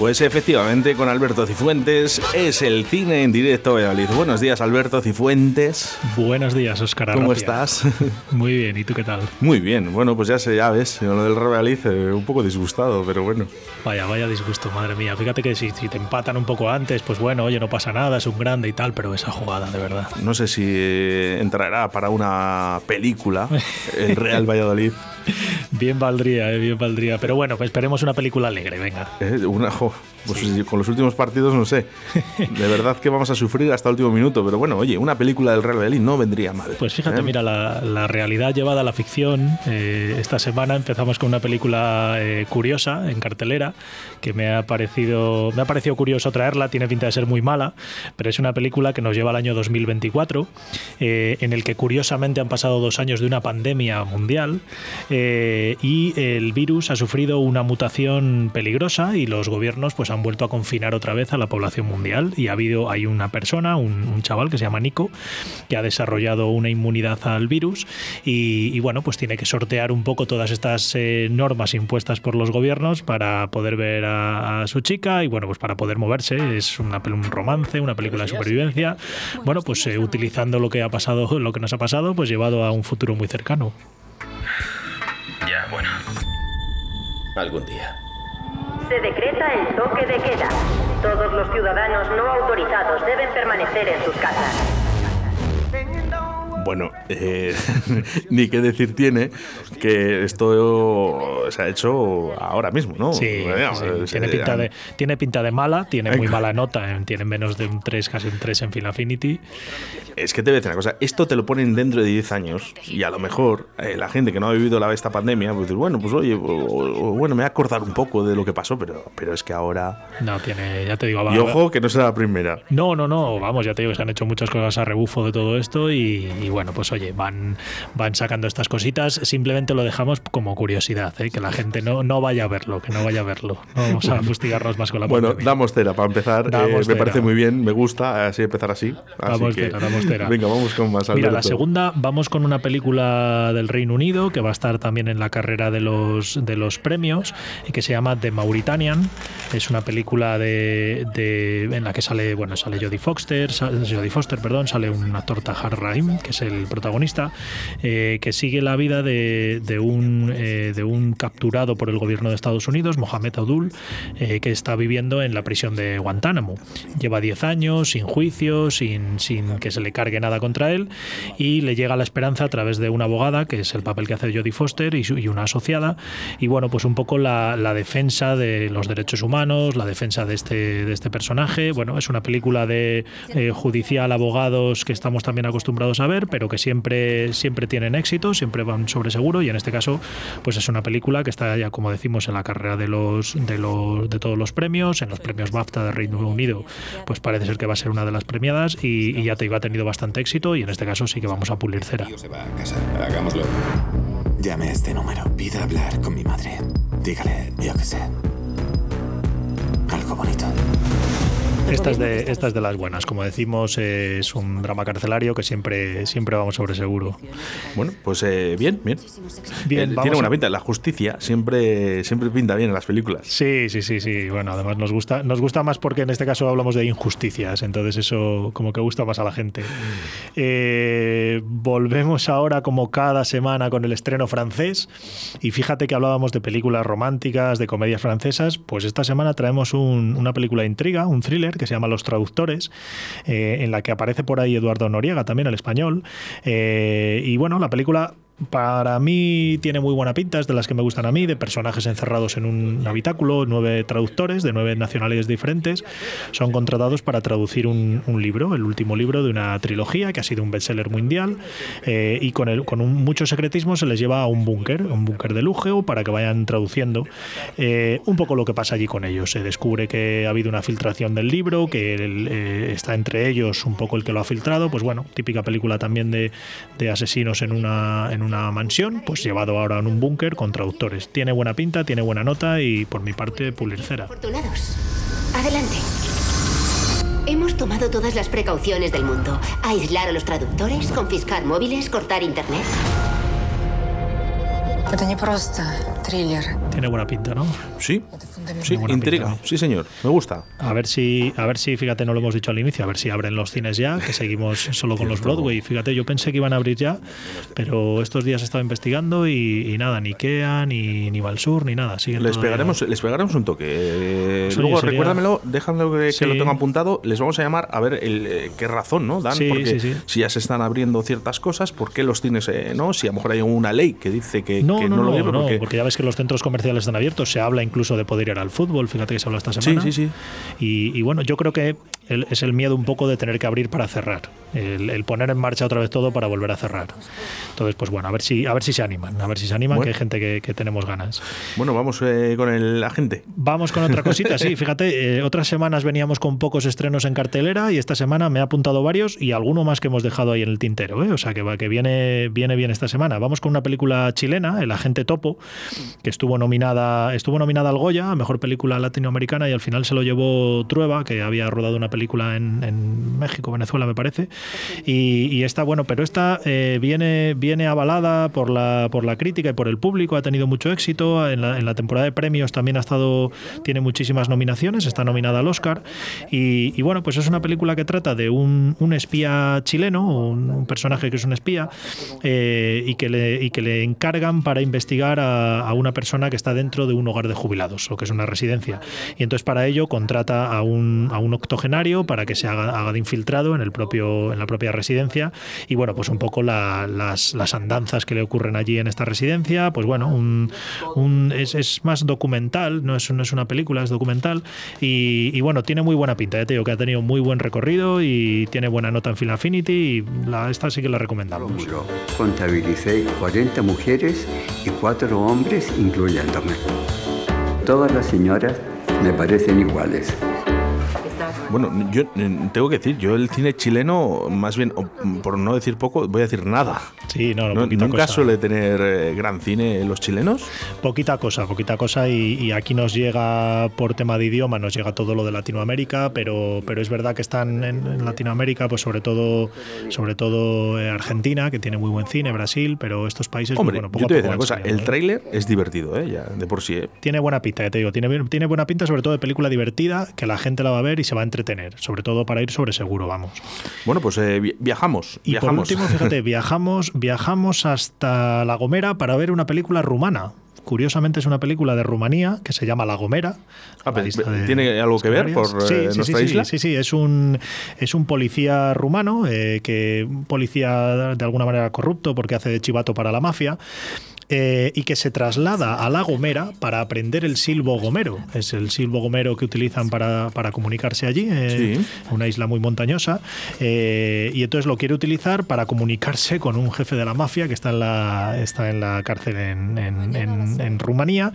Pues efectivamente, con Alberto Cifuentes es el cine en directo Valladolid. Buenos días, Alberto Cifuentes. Buenos días, Óscar ¿Cómo estás? Muy bien, ¿y tú qué tal? Muy bien, bueno, pues ya sé, ya ves, con lo del Valladolid, eh, un poco disgustado, pero bueno. Vaya, vaya disgusto, madre mía. Fíjate que si, si te empatan un poco antes, pues bueno, oye, no pasa nada, es un grande y tal, pero esa jugada, de verdad. No sé si eh, entrará para una película el Real Valladolid. Bien valdría, eh, bien valdría. Pero bueno, esperemos una película alegre, venga. Eh, una, pues con los últimos partidos no sé. De verdad que vamos a sufrir hasta el último minuto, pero bueno, oye, una película del Real Valladolid no vendría mal. Pues fíjate, ¿eh? mira, la, la realidad llevada a la ficción. eh, esta semana empezamos con una película eh, curiosa en cartelera que me ha parecido me ha parecido curioso traerla. Tiene pinta de ser muy mala, pero es una película que nos lleva al año 2024, eh, en el que curiosamente han pasado dos años de una pandemia mundial y el virus ha sufrido una mutación peligrosa y los gobiernos pues han vuelto a confinar otra vez a la población mundial y ha habido hay una persona, un, un chaval que se llama Nico, que ha desarrollado una inmunidad al virus y, y, bueno, pues tiene que sortear un poco todas estas eh, normas impuestas por los gobiernos para poder ver a, a su chica y bueno, pues para poder moverse. Es una, un romance, una película de supervivencia. Bueno, pues eh, utilizando lo que ha pasado, lo que nos ha pasado, pues llevado a un futuro muy cercano. Ya, bueno. Algún día. Se decreta el toque de queda. Todos los ciudadanos no autorizados deben permanecer en sus casas. Bueno, eh, ni qué decir tiene que esto se ha hecho ahora mismo, ¿no? Sí, Bueno, sí, eh, tiene, se- pinta de, tiene pinta de mala, tiene muy mala nota, eh, tiene menos de un 3, casi un 3 en Film Affinity. Es que te voy a decir una cosa, esto te lo ponen dentro de 10 años y a lo mejor eh, la gente que no ha vivido la, esta pandemia, pues bueno, pues oye, o- o- bueno, me voy a acordar un poco de lo que pasó, pero, pero es que ahora... No, tiene, ya te digo, va- Y ojo, que no será la primera. No, no, no, vamos, ya te digo se han hecho muchas cosas a rebufo de todo esto y, y bueno, pues oye, van, van sacando estas cositas, simplemente lo dejamos como curiosidad, ¿eh? que la gente no, no vaya a verlo, que no vaya a verlo. No vamos a fustigarnos más con la Bueno, pandemia. damos cera para empezar. eh, me parece muy bien, me gusta así empezar así. así Damos que, damos cera. Venga, vamos con más. Mira, la Alberto. segunda, vamos con una película del Reino Unido que va a estar también en la carrera de los, de los premios y que se llama The Mauritanian. Es una película de, de- en la que sale, bueno, sale Jodie Foster, sa- Jodie Foster, perdón, sale un actor Tahar Rahim, que es el protagonista, eh, que sigue la vida de, un, eh, de un capturado por el gobierno de Estados Unidos, Mohamed Abdul, eh, que está viviendo en la prisión de Guantánamo. Lleva 10 años sin juicio, sin, sin que se le cargue nada contra él, y le llega la esperanza a través de una abogada, que es el papel que hace Jodie Foster, y, y una asociada, y bueno, pues un poco la, la defensa de los derechos humanos, la defensa de este, de este personaje. Bueno, es una película de judicial, abogados que estamos también acostumbrados a ver, pero que siempre, siempre tienen éxito, siempre van sobre seguro, y en este caso, pues es una película que está ya, como decimos, en la carrera de los, de los de todos los premios, en los premios BAFTA de Reino Unido, pues parece ser que va a ser una de las premiadas, y, ya te digo, ha tenido bastante éxito, y en este caso sí que vamos a pulir cera. Hagámoslo. Llame a este número. Pida hablar con mi madre. Dígale, yo qué sé. Algo bonito. Esta es, de, esta es de las buenas, como decimos, eh, es un drama carcelario que siempre, siempre vamos sobre seguro. Bueno, pues eh, bien, bien. Bien, Eh, tiene buena a- pinta. La justicia siempre, siempre pinta bien en las películas. Sí, sí, sí, sí. Bueno, además nos gusta, nos gusta más porque en este caso hablamos de injusticias, entonces eso como que gusta más a la gente. Eh, volvemos ahora como cada semana con el estreno francés y fíjate que hablábamos de películas románticas, de comedias francesas, pues esta semana traemos un- una película de intriga, un thriller que se llama Los Traductores, eh, en la que aparece por ahí Eduardo Noriega también, el español. Eh, y bueno, la película para mí tiene muy buena pinta, es de las que me gustan a mí, de personajes encerrados en un habitáculo, nueve traductores de nueve nacionalidades diferentes son contratados para traducir un, un libro, el último libro de una trilogía que ha sido un bestseller mundial eh, y con, el, con un, mucho secretismo se les lleva a un búnker, un búnker de lujo para que vayan traduciendo eh, un poco lo que pasa allí con ellos. Se descubre que ha habido una filtración del libro, que el, eh, está entre ellos un poco el que lo ha filtrado, pues bueno, típica película también de, de asesinos en una, en una mansión, pues llevado ahora en un búnker con traductores. Tiene buena pinta, tiene buena nota y por mi parte pulir cera. Afortunados. Adelante. Hemos tomado todas las precauciones del mundo. Aislar a los traductores, confiscar móviles, cortar internet thriller. Tiene buena pinta, ¿no? Sí. Sí, intriga. Pinta. Sí, señor. Me gusta. A ver si, a ver si, fíjate, no lo hemos dicho al inicio, a ver si abren los cines ya, que seguimos solo con los Broadway. Fíjate, yo pensé que iban a abrir ya, pero estos días he estado investigando y, y nada, ni Ikea, ni, ni Valsur, ni nada. Siguen les, pegaremos, les pegaremos un toque. Eh, luego, sería... recuérdamelo, déjame que, sí. que, lo tengo apuntado. Les vamos a llamar a ver el, eh, qué razón, ¿no? Dan, sí, porque sí, si ya se están abriendo ciertas cosas, ¿por qué los cines, eh, no? Si a lo mejor hay una ley que dice que no, que no, no lo no, porque... porque ya ves que los centros comerciales están abiertos, se habla incluso de poder ir al fútbol, fíjate que se habla esta semana. sí, sí. Y, y bueno, yo creo que el- es el miedo un poco de tener que abrir para cerrar, el, el poner en marcha otra vez todo para volver a cerrar. Entonces, pues bueno, a ver si, a ver si se animan, a ver si se animan, Bueno. que hay gente que, que tenemos ganas. Bueno, vamos eh, con el agente. Vamos con otra cosita, sí, fíjate, eh, otras semanas veníamos con pocos estrenos en cartelera y esta semana me ha apuntado varios y alguno más que hemos dejado ahí en el tintero, ¿eh? o sea que, va, que viene, viene bien esta semana. Vamos con una película chilena, El Agente Topo, que estuvo nominada, estuvo nominada al Goya, a Mejor Película Latinoamericana y al final se lo llevó Trueba, que había rodado una película en, en México, Venezuela me parece, y, y esta, bueno, pero esta eh, viene, viene avalada por la, por la crítica y por el público, ha tenido mucho éxito, en la, en la temporada de premios también ha estado, tiene muchísimas nominaciones, está nominada al Oscar, y, y bueno, pues es una película que trata de un, un espía chileno, un, un personaje que es un espía, eh, y, que le, y que le encargan para investigar a, a una persona que está dentro de un hogar de jubilados, o que es una residencia. Y entonces para ello contrata a un, a un octogenario para que se haga, haga de infiltrado en, el propio, en la propia residencia. Y bueno, pues un poco la- las, las andanzas que le ocurren allí en esta residencia, pues bueno, un, un- es, es más documental, no es, no es una película, es documental. Y, y bueno, tiene muy buena pinta, ya te digo que ha tenido muy buen recorrido y tiene buena nota en Film Affinity y la, esta sí que la recomendamos. Contabilicé 40 mujeres y 4 hombres, incluyéndome. Todas las señoras me parecen iguales. Bueno, yo eh, tengo que decir, yo el cine chileno, más bien, por no decir poco, voy a decir nada. Sí, no, No- nunca cosa. suele tener eh, gran cine los chilenos. Poquita cosa, poquita cosa y, y aquí nos llega por tema de idioma, nos llega todo lo de Latinoamérica, pero, pero es verdad que están en, en Latinoamérica, pues sobre todo, sobre todo eh, Argentina, que tiene muy buen cine, Brasil, pero estos países, pues, Hombre, bueno, poco yo te voy a decir una cosa, el ¿eh? tráiler es divertido, ¿eh? Ya, de por sí. ¿eh? Tiene buena pinta, ya te digo, tiene, tiene buena pinta sobre todo de película divertida, que la gente la va a ver y se va a entretener, sobre todo para ir sobre seguro, vamos. Bueno, pues eh, vi- viajamos. Y por último, fíjate, viajamos, viajamos hasta La Gomera para ver una película rumana. Curiosamente es una película de Rumanía que se llama La Gomera. Ah, la de ¿Tiene algo que ver por eh, Sí, sí, nuestra sí, isla? Sí, sí, es un, es un policía rumano, eh, que un policía de alguna manera corrupto porque hace de chivato para la mafia. Eh, y que se traslada a La Gomera para aprender el silbo gomero. Es el silbo gomero que utilizan para, para comunicarse allí, eh, Sí. una isla muy montañosa. eh, y entonces lo quiere utilizar para comunicarse con un jefe de la mafia que está en la, está en la cárcel en, en- en- en Rumanía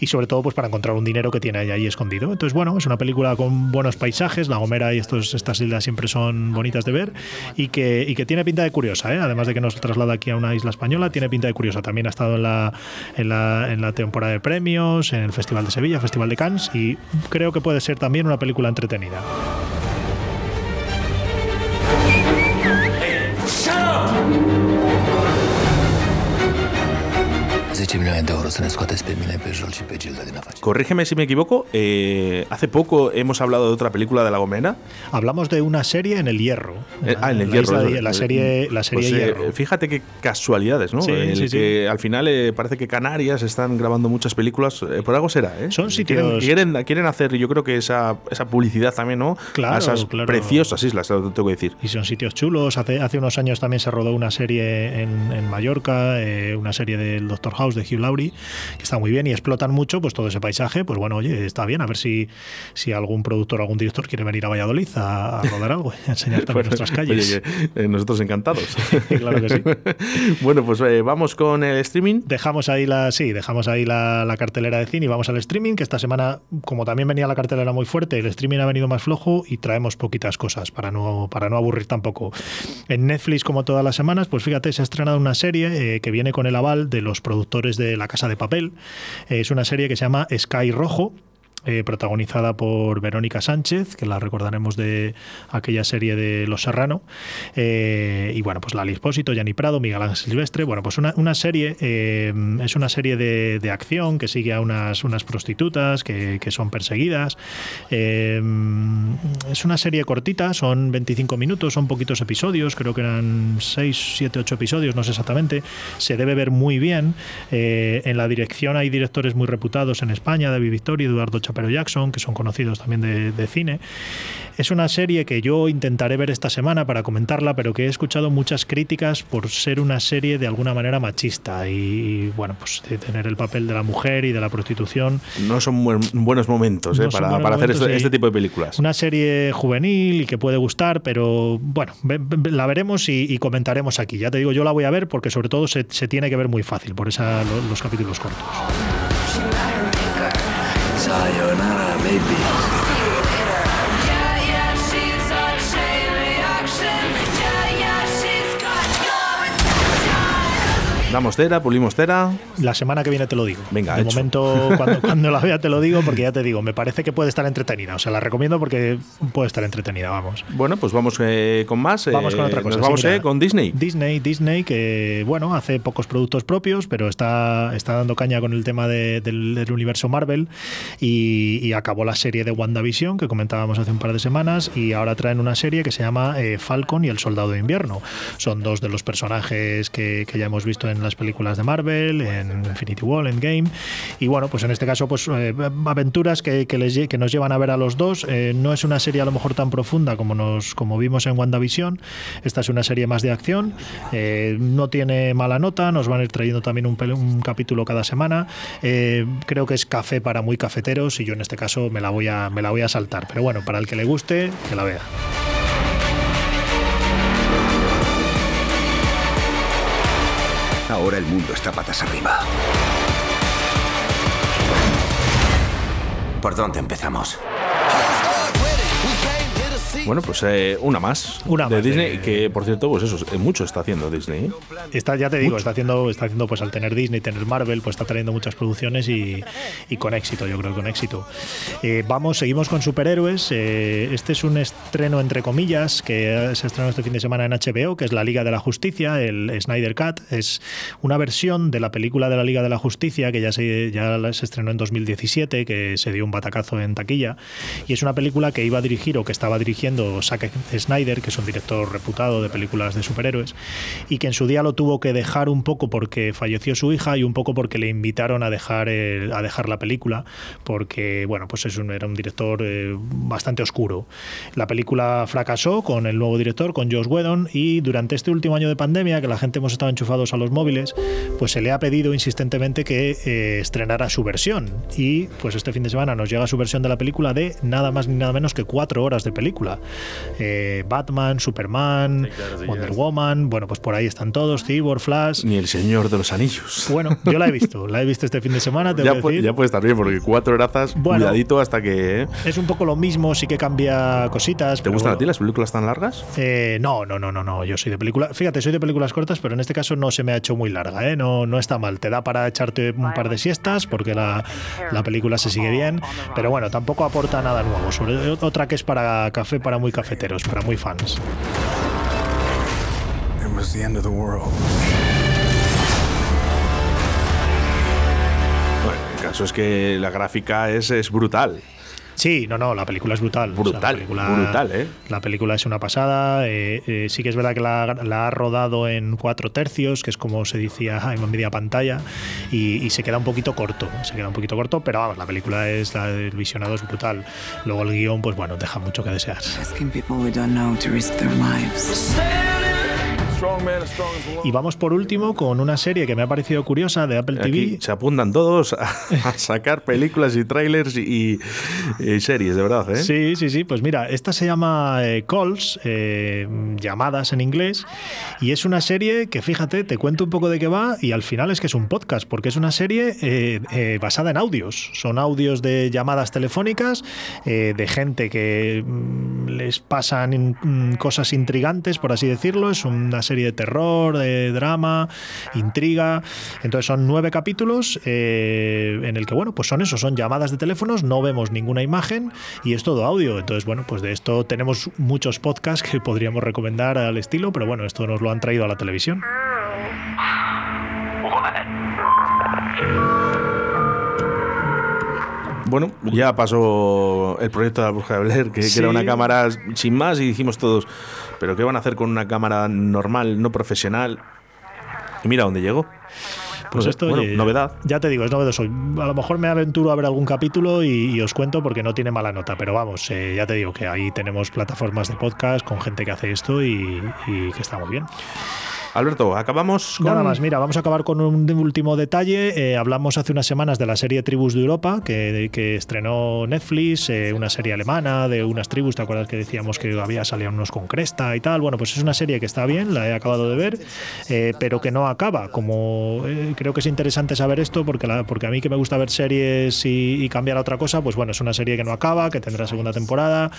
y sobre todo pues para encontrar un dinero que tiene ahí, ahí escondido. Entonces, bueno, es una película con buenos paisajes. La Gomera y estos, estas islas siempre son bonitas de ver y que, y que tiene pinta de curiosa. ¿eh? Además de que nos traslada aquí a una isla española, tiene pinta de curiosa. También ha estado en la, en la, en la temporada de premios, en el Festival de Sevilla, Festival de Cannes y creo que puede ser también una película entretenida. Pe mine, pe Jol și pe Gilda din afaceri. Corrígeme si me equivoco, eh, hace poco hemos hablado de otra película de La Gomera. Hablamos de una serie en el Hierro. Eh, ah, en el la Hierro. isla la serie, la serie Pues, eh, Hierro. fíjate qué casualidades, ¿no? Sí, El sí, sí. que al final eh, parece que Canarias están grabando muchas películas. eh, por algo será, ¿eh? Son Quieren- sitios- Quieren, quieren hacer, yo creo que esa, esa publicidad también, ¿no? Claro, A esas claro. preciosas islas, tengo que decir. Y son sitios chulos. Hace, hace unos años también se rodó una serie en, en Mallorca, eh, una serie del Doctor House de Hugh Laurie, que está muy bien y explotan mucho pues todo ese paisaje. Pues bueno, oye, está bien. A ver si, si algún productor o algún director quiere venir a Valladolid a, a rodar algo, y a enseñar también nuestras calles. Oye, que, eh, nosotros encantados. Claro que sí. bueno, pues eh, vamos con el streaming. Dejamos ahí la, sí, dejamos ahí la, la cartelera de cine y vamos al streaming, que esta semana, como también venía la cartelera muy fuerte, el streaming ha venido más flojo y traemos poquitas cosas para no, para no aburrir tampoco. En Netflix, como todas las semanas, pues fíjate, se ha estrenado una serie eh, que viene con el aval de los productores de La Casa de Papel. Es una serie que se llama Sky Rojo. Eh, protagonizada por Verónica Sánchez, que la recordaremos de aquella serie de Los Serrano, eh, y bueno, pues Lali Espósito, Gianni Prado, Miguel Ángel Silvestre, bueno, pues una, serie, eh, es una serie de, de acción que sigue a unas, unas prostitutas que, que son perseguidas, es una serie cortita, son 25 minutos, son poquitos episodios, creo que eran 6, 7, 8 episodios, no sé exactamente, se debe ver muy bien, en la dirección hay directores muy reputados en España, David Victoria, Eduardo Chapero Jackson, que son conocidos también de, de cine. Es una serie que yo intentaré ver esta semana para comentarla, pero que he escuchado muchas críticas por ser una serie de alguna manera machista y, bueno, pues de tener el papel de la mujer y de la prostitución. No son buen- buenos momentos eh, No para, buenos para hacer momentos este, y- este tipo de películas. Una serie juvenil y que puede gustar, pero bueno, ve- ve- la veremos y, y comentaremos aquí. Ya te digo, yo la voy a ver porque sobre todo se, se tiene que ver muy fácil por esa, lo- los capítulos cortos. Sayonara, baby. Damos cera, pulimos cera. La semana que viene te lo digo. Venga, de hecho. momento, cuando, cuando la vea te lo digo, porque ya te digo, me parece que puede estar entretenida. O sea, la recomiendo porque puede estar entretenida, vamos. Bueno, pues vamos eh, con más. Vamos eh, con otra cosa. Nos vamos sí, mira. eh, con Disney. Disney, Disney, que bueno, hace pocos productos propios, pero está, está dando caña con el tema de- del, del universo Marvel y, y acabó la serie de WandaVision que comentábamos hace un par de semanas y ahora traen una serie que se llama Falcon y el Soldado de Invierno. Son dos de los personajes que, que ya hemos visto en las películas de Marvel, en Infinity War, en Game. Y bueno, pues en este caso, pues eh, aventuras que, que les que nos llevan a ver a los dos. Eh, no es una serie a lo mejor tan profunda como, nos, como vimos en WandaVision. Esta es una serie más de acción. Eh, no tiene mala nota. Nos van a ir trayendo también un, capítulo cada semana. Creo que es café para muy cafeteros y yo en este caso me la voy a, me la voy a saltar. Pero bueno, para el que le guste, que la vea. Ahora el mundo está patas arriba. ¿Por dónde empezamos? Bueno, pues eh, una más Una de más de- Disney, que por cierto, pues eso, mucho está haciendo Disney. ¿eh? Está, ya te digo, está haciendo, está haciendo, pues al tener Disney, tener Marvel, pues está trayendo muchas producciones y, y con éxito, yo creo que con éxito. Eh, vamos, seguimos con superhéroes. Eh, este es un estreno entre comillas que se estrenó este fin de semana en HBO, que es la Liga de la Justicia, el Snyder Cut. Es una versión de la película de la Liga de la Justicia que ya se, ya se estrenó en 2017, que se dio un batacazo en taquilla. Y es una película que iba a dirigir o que estaba dirigiendo Zack Snyder, que es un director reputado de películas de superhéroes, y que en su día lo tuvo que dejar un poco porque falleció su hija y un poco porque le invitaron a dejar, el- a dejar la película, porque bueno, pues es un- era un director eh, bastante oscuro. La película fracasó con el nuevo director, con Josh Whedon, y durante este último año de pandemia, que la gente hemos estado enchufados a los móviles, pues se le ha pedido insistentemente que eh, estrenara su versión. Y pues este fin de semana nos llega su versión de la película de nada más ni nada menos que cuatro horas de película. Eh, Batman, Superman, Wonder Woman, bueno, pues por ahí están todos, Cyborg, Flash. Ni el Señor de los Anillos. Bueno, yo la he visto, la he visto este fin de semana, te ya, voy a decir. ya puede estar bien, porque cuatro horazas, Bueno. cuidadito hasta que. ¿eh? Es un poco lo mismo, sí que cambia cositas. ¿Te gustan a ti las películas tan largas? Eh, no, no, no, no, no. Yo soy de película. Fíjate, soy de películas cortas, pero en este caso no se me ha hecho muy larga, ¿eh? No, no está mal. Te da para echarte un par de siestas porque la, la película se sigue bien. Pero bueno, tampoco aporta nada nuevo. Sobre otra que es para café, para muy cafeteros, para muy fans. It was the end of the world. caso es que la gráfica es, es brutal. Sí, no, no, la película es brutal. O sea, Brutal, la película, brutal, ¿eh? La película es una pasada. eh, eh, sí que es verdad que la, la ha rodado en cuatro tercios, que es como se decía en media pantalla, y, y se queda un poquito corto. Se queda un poquito corto, pero vamos, la película es, la, el visionado es brutal. Luego el guion, pues bueno, deja mucho que desear. Y vamos por último con una serie que me ha parecido curiosa de Apple TV. Se apuntan todos a, a sacar películas y trailers y, y series, de verdad, ¿eh? Sí, sí, sí. Pues mira, esta se llama eh, Calls, eh, llamadas en inglés, y es una serie que, fíjate, te cuento un poco de qué va y al final es que es un podcast, porque es una serie eh, eh, basada en audios. Son audios de llamadas telefónicas eh, de gente que mm, les pasan mm, cosas intrigantes, por así decirlo. Es una serie de terror, de drama, intriga. Entonces son nueve capítulos eh, en el que, bueno, pues son eso, son llamadas de teléfonos, no vemos ninguna imagen y es todo audio. Entonces, bueno, pues de esto tenemos muchos podcasts que podríamos recomendar al estilo, pero bueno, esto nos lo han traído a la televisión. Bueno, ya pasó el proyecto de la Bruja de Blair, que, era una cámara sin más, y dijimos todos, ¿pero qué van a hacer con una cámara normal, no profesional? Y mira dónde llegó. Pues No sé, esto, bueno, oye, novedad. Ya te digo, es novedoso. A lo mejor me aventuro a ver algún capítulo y, y os cuento porque no tiene mala nota, pero vamos, eh, ya te digo que ahí tenemos plataformas de podcast con gente que hace esto y, y que está muy bien. Alberto, acabamos con... Nada más, mira, vamos a acabar con un último detalle. Eh, hablamos hace unas semanas de la serie Tribus de Europa, que, estrenó Netflix, eh, una serie alemana de unas tribus, ¿te acuerdas que decíamos que había salido unos con cresta y tal? Bueno, pues es una serie que está bien, la he acabado de ver, eh, pero que no acaba. Como eh, creo que es interesante saber esto, porque, la- porque a mí que me gusta ver series y, cambiar a otra cosa, pues bueno, es una serie que no acaba, que tendrá segunda temporada.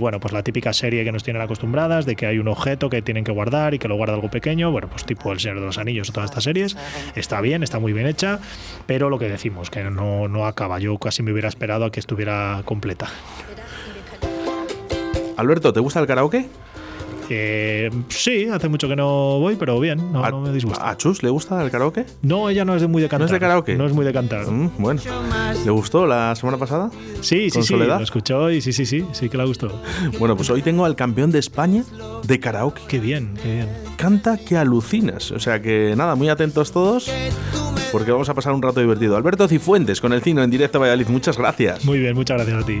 Bueno, pues la típica serie que nos tienen acostumbradas, de que hay un objeto que tienen que guardar y que lo guarda algo pequeño, bueno, pues tipo El Señor de los Anillos o todas estas series, está bien, está muy bien hecha, pero lo que decimos, que no, no acaba. Yo casi me hubiera esperado a que estuviera completa. Alberto, ¿te gusta el karaoke? Eh, sí, hace mucho que no voy, pero bien, no, no me disgusta. ¿A Chus le gusta el karaoke? No, ella no es de muy de cantar. ¿No es de karaoke? No es muy de cantar. Mm, bueno. ¿Le gustó la semana pasada? Sí, sí, ¿Con sí, Soledad? lo escuchó y sí, sí, sí, sí que le gustó. Bueno, pues hoy tengo al campeón de España de karaoke. Qué bien, qué bien. Canta que alucinas. O sea que nada, muy atentos todos, porque vamos a pasar un rato divertido. Alberto Cifuentes con el Cino en directo a Valladolid. Muchas gracias. Muy bien, muchas gracias a ti.